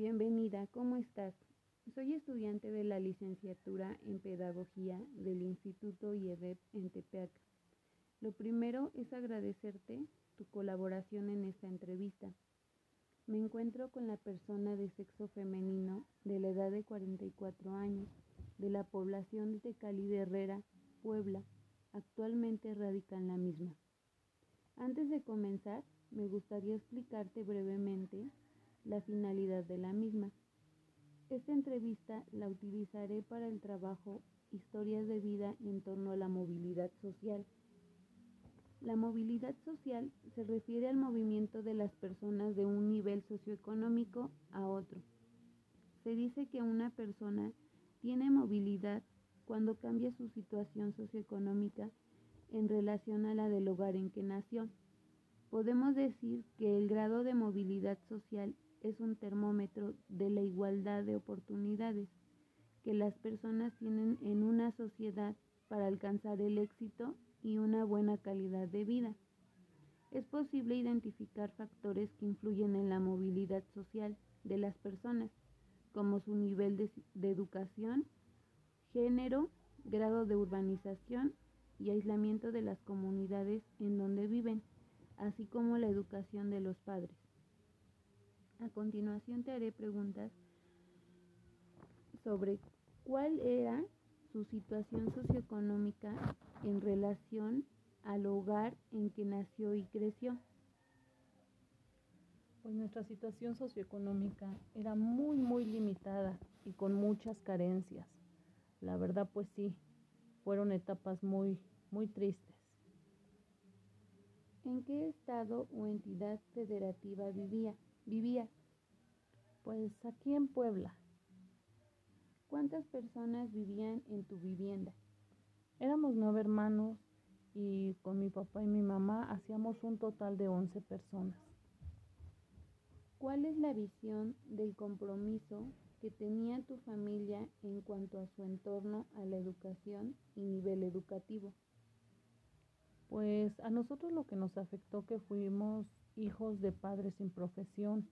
Bienvenida, ¿cómo estás? Soy estudiante de la licenciatura en Pedagogía del Instituto IEDEP en Tepeaca. Lo primero es agradecerte tu colaboración en esta entrevista. Me encuentro con la persona de sexo femenino de la edad de 44 años, de la población de Cali de Herrera, Puebla. Actualmente radica en la misma. Antes de comenzar, me gustaría explicarte brevemente la finalidad de la misma. Esta entrevista la utilizaré para el trabajo Historias de vida en torno a la movilidad social. La movilidad social se refiere al movimiento de las personas de un nivel socioeconómico a otro. Se dice que una persona tiene movilidad cuando cambia su situación socioeconómica en relación a la del lugar en que nació. Podemos decir que el grado de movilidad social es un termómetro de la igualdad de oportunidades que las personas tienen en una sociedad para alcanzar el éxito y una buena calidad de vida. Es posible identificar factores que influyen en la movilidad social de las personas, como su nivel de, educación, género, grado de urbanización y aislamiento de las comunidades en donde viven, así como la educación de los padres. A continuación te haré preguntas sobre cuál era su situación socioeconómica en relación al hogar en que nació y creció. Pues nuestra situación socioeconómica era muy, muy limitada y con muchas carencias. La verdad, pues sí, fueron etapas muy, muy tristes. ¿En qué estado o entidad federativa vivía? Vivía? Pues aquí en Puebla. ¿Cuántas personas vivían en tu vivienda? Éramos nueve hermanos y con mi papá y mi mamá hacíamos un total de once personas. ¿Cuál es la visión del compromiso que tenía tu familia en cuanto a su entorno a la educación y nivel educativo? Pues a nosotros lo que nos afectó que fuimos hijos de padres sin profesión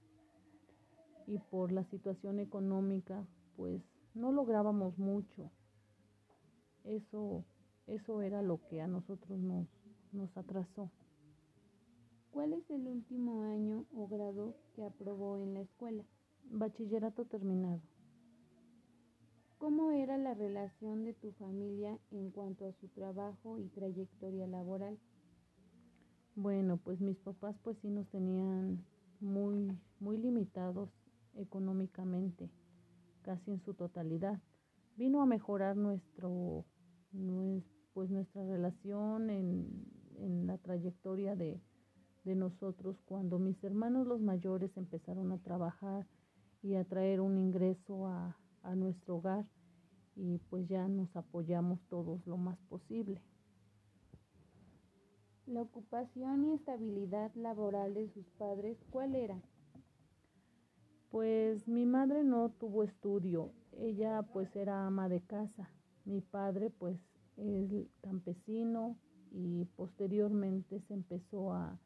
y por la situación económica pues no lográbamos mucho. Eso, eso era lo que a nosotros nos, nos atrasó. ¿Cuál es el último año o grado que aprobó en la escuela? Bachillerato terminado. ¿Cómo era la relación de tu familia en cuanto a su trabajo y trayectoria laboral? Bueno, pues mis papás pues sí nos tenían muy, muy limitados económicamente, casi en su totalidad. Vino a mejorar nuestro, pues nuestra relación en, en la trayectoria de, de nosotros cuando mis hermanos los mayores empezaron a trabajar y a traer un ingreso a, a nuestro hogar y pues ya nos apoyamos todos lo más posible. La ocupación y estabilidad laboral de sus padres, ¿cuál era? Pues mi madre no tuvo estudio, ella pues era ama de casa, mi padre pues es campesino y posteriormente se empezó a,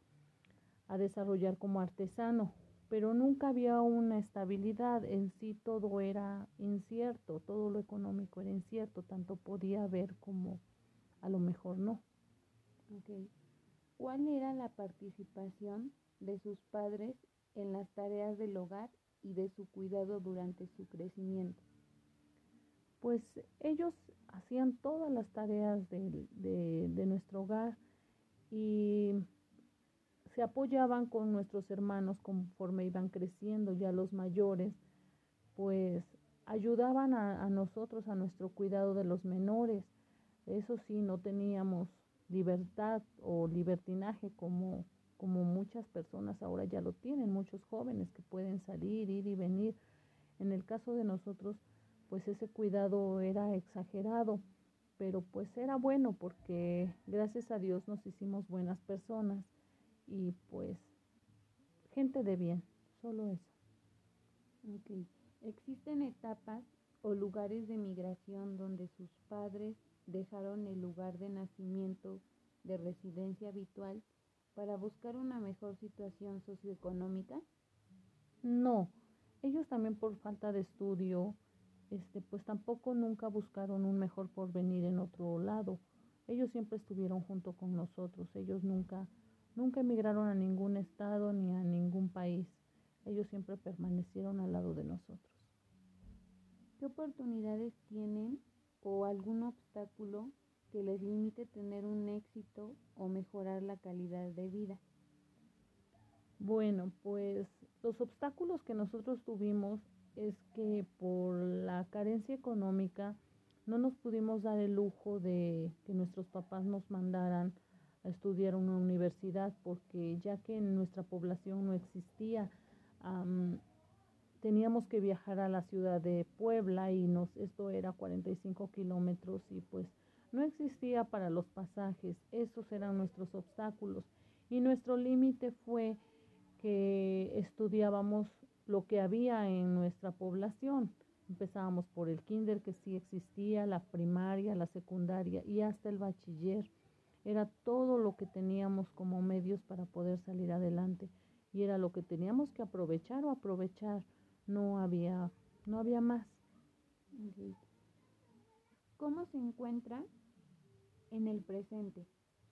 a desarrollar como artesano pero nunca había una estabilidad, en sí todo era incierto, todo lo económico era incierto, tanto podía haber como a lo mejor no. Okay. ¿Cuál era la participación de sus padres en las tareas del hogar y de su cuidado durante su crecimiento? Pues ellos hacían todas las tareas de, de, de nuestro hogar y se apoyaban con nuestros hermanos conforme iban creciendo, ya los mayores, pues ayudaban a, nosotros, a nuestro cuidado de los menores. Eso sí, no teníamos libertad o libertinaje como, como muchas personas ahora ya lo tienen, muchos jóvenes que pueden salir, ir y venir. En el caso de nosotros, pues ese cuidado era exagerado, pero pues era bueno porque gracias a Dios nos hicimos buenas personas y pues gente de bien, solo eso. Okay. ¿Existen etapas o lugares de migración donde sus padres dejaron el lugar de nacimiento de residencia habitual para buscar una mejor situación socioeconómica? No, ellos también por falta de estudio, este, pues tampoco nunca buscaron un mejor porvenir en otro lado. Ellos siempre estuvieron junto con nosotros, ellos nunca, nunca emigraron a ningún estado ni a ningún país. Ellos siempre permanecieron al lado de nosotros. ¿Qué oportunidades tienen o algún obstáculo que les limite tener un éxito o mejorar la calidad de vida? Bueno, pues los obstáculos que nosotros tuvimos es que por la carencia económica no nos pudimos dar el lujo de que nuestros papás nos mandaran a estudiar una universidad porque ya que en nuestra población no existía, teníamos que viajar a la ciudad de Puebla y nos, esto era 45 kilómetros y pues no existía para los pasajes, esos eran nuestros obstáculos y nuestro límite fue que estudiábamos lo que había en nuestra población. Empezábamos por el kinder que sí existía, la primaria, la secundaria y hasta el bachiller. Era todo lo que teníamos como medios para poder salir adelante y era lo que teníamos que aprovechar o aprovechar. No había, no había más. ¿Cómo se encuentra en el presente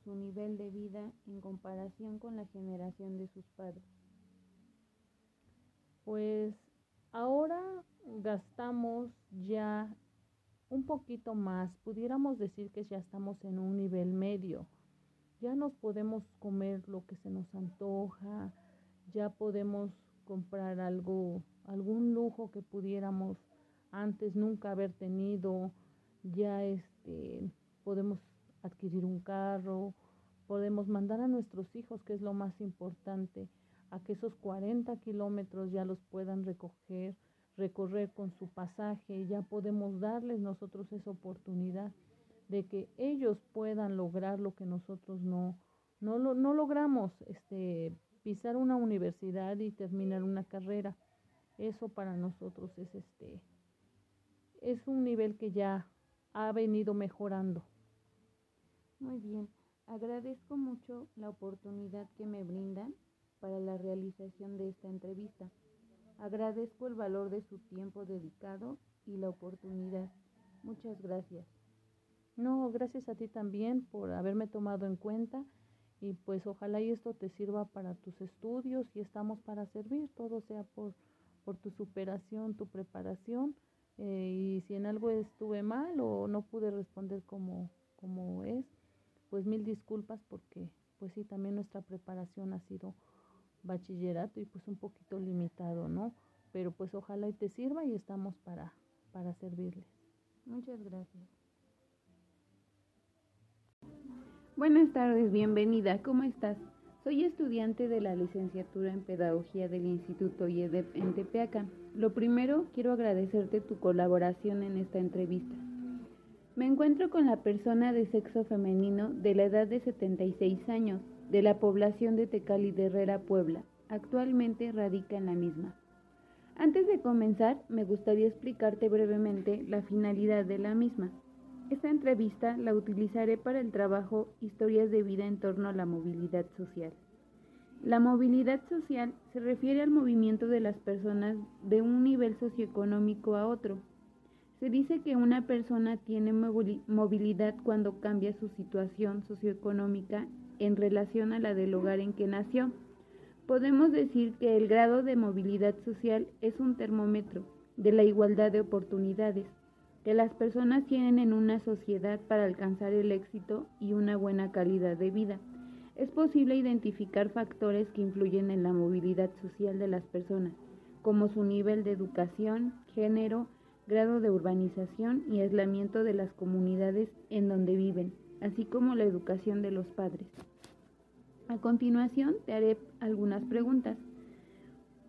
su nivel de vida en comparación con la generación de sus padres? pues ahora gastamos ya un poquito más, pudiéramos decir que ya estamos en un nivel medio, ya nos podemos comer lo que se nos antoja, ya podemos comprar algo, algún lujo que pudiéramos antes nunca haber tenido, ya este podemos adquirir un carro, podemos mandar a nuestros hijos, que es lo más importante, a que esos 40 kilómetros ya los puedan recoger, recorrer con su pasaje, ya podemos darles nosotros esa oportunidad de que ellos puedan lograr lo que nosotros no, no, no logramos, este, pisar una universidad y terminar una carrera. Eso para nosotros es este, es un nivel que ya ha venido mejorando. Muy bien, agradezco mucho la oportunidad que me brindan para la realización de esta entrevista. Agradezco el valor de su tiempo dedicado y la oportunidad. Muchas gracias. No, gracias a ti también por haberme tomado en cuenta y pues ojalá y esto te sirva para tus estudios y estamos para servir, todo sea por, por tu superación, tu preparación eh, y si en algo estuve mal o no pude responder como, como es, pues mil disculpas porque pues sí, también nuestra preparación ha sido bachillerato y pues un poquito limitado, ¿no? Pero pues ojalá y te sirva y estamos para, para servirles. Muchas gracias. Buenas tardes, bienvenida, ¿cómo estás? Soy estudiante de la licenciatura en Pedagogía del Instituto IEDEP en Tepeaca. Lo primero, quiero agradecerte tu colaboración en esta entrevista. Me encuentro con la persona de sexo femenino de la edad de 76 años, de la población de Tecali de Herrera, Puebla. Actualmente radica en la misma. Antes de comenzar, me gustaría explicarte brevemente la finalidad de la misma. Esta entrevista la utilizaré para el trabajo Historias de vida en torno a la movilidad social. La movilidad social se refiere al movimiento de las personas de un nivel socioeconómico a otro. Se dice que una persona tiene movilidad cuando cambia su situación socioeconómica en relación a la del hogar en que nació. Podemos decir que el grado de movilidad social es un termómetro de la igualdad de oportunidades que las personas tienen en una sociedad para alcanzar el éxito y una buena calidad de vida. Es posible identificar factores que influyen en la movilidad social de las personas, como su nivel de educación, género, grado de urbanización y aislamiento de las comunidades en donde viven, así como la educación de los padres. A continuación te haré algunas preguntas.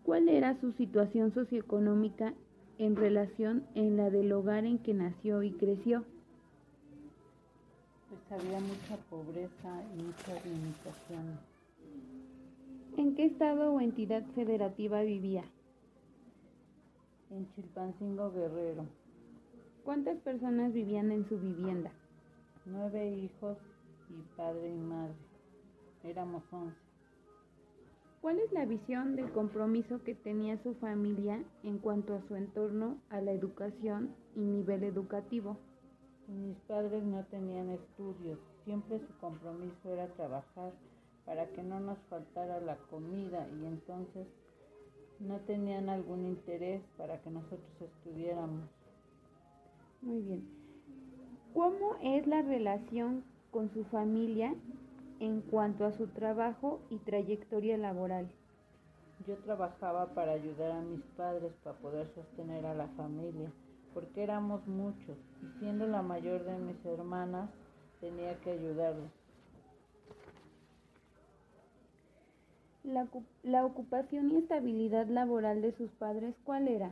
¿Cuál era su situación socioeconómica en relación en la del hogar en que nació y creció? Pues había mucha pobreza y muchas limitaciones. ¿En qué estado o entidad federativa vivía? En Chilpancingo Guerrero. ¿Cuántas personas vivían en su vivienda? Nueve hijos y padre y madre. Éramos once. ¿Cuál es la visión del compromiso que tenía su familia en cuanto a su entorno, a la educación y nivel educativo? Mis padres no tenían estudios, siempre su compromiso era trabajar para que no nos faltara la comida y entonces no tenían algún interés para que nosotros estudiáramos. Muy bien. ¿Cómo es la relación con su familia en cuanto a su trabajo y trayectoria laboral. Yo trabajaba para ayudar a mis padres para poder sostener a la familia, porque éramos muchos y siendo la mayor de mis hermanas tenía que ayudarlos. La, la, ocupación y estabilidad laboral de sus padres, ¿cuál era?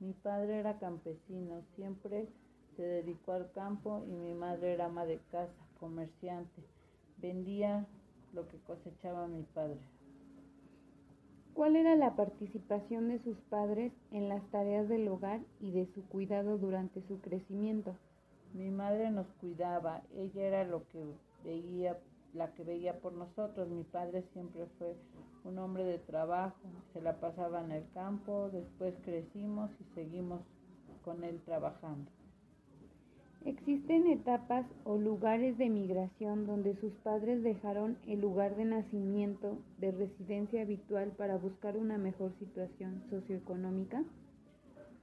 Mi padre era campesino, siempre se dedicó al campo y mi madre era ama de casa, comerciante vendía lo que cosechaba mi padre. ¿Cuál era la participación de sus padres en las tareas del hogar y de su cuidado durante su crecimiento? Mi madre nos cuidaba, ella era lo que veía, la que veía por nosotros. Mi padre siempre fue un hombre de trabajo, se la pasaba en el campo, después crecimos y seguimos con él trabajando. Existen etapas o lugares de migración donde sus padres dejaron el lugar de nacimiento de residencia habitual para buscar una mejor situación socioeconómica?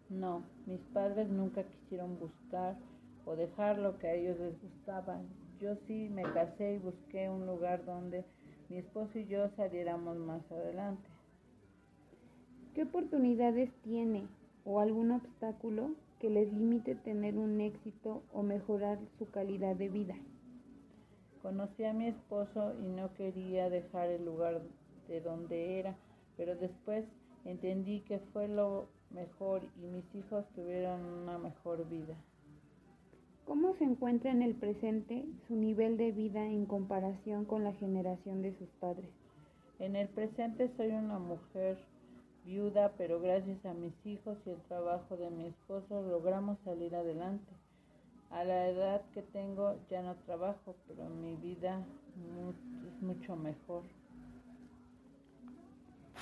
No, mis padres nunca quisieron buscar o dejar lo que a ellos les gustaba. Yo sí me casé y busqué un lugar donde mi esposo y yo saliéramos más adelante. ¿Qué oportunidades tiene o algún obstáculo que les limite tener un éxito o mejorar su calidad de vida. Conocí a mi esposo y no quería dejar el lugar de donde era, pero después entendí que fue lo mejor y mis hijos tuvieron una mejor vida. ¿Cómo se encuentra en el presente su nivel de vida en comparación con la generación de sus padres? En el presente soy una mujer viuda, pero gracias a mis hijos y el trabajo de mi esposo logramos salir adelante. A la edad que tengo ya no trabajo, pero mi vida es mucho mejor.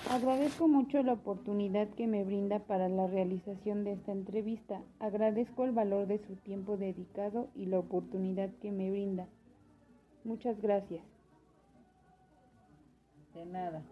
Agradezco mucho la oportunidad que me brinda para la realización de esta entrevista. Agradezco el valor de su tiempo dedicado y la oportunidad que me brinda. Muchas gracias. De nada.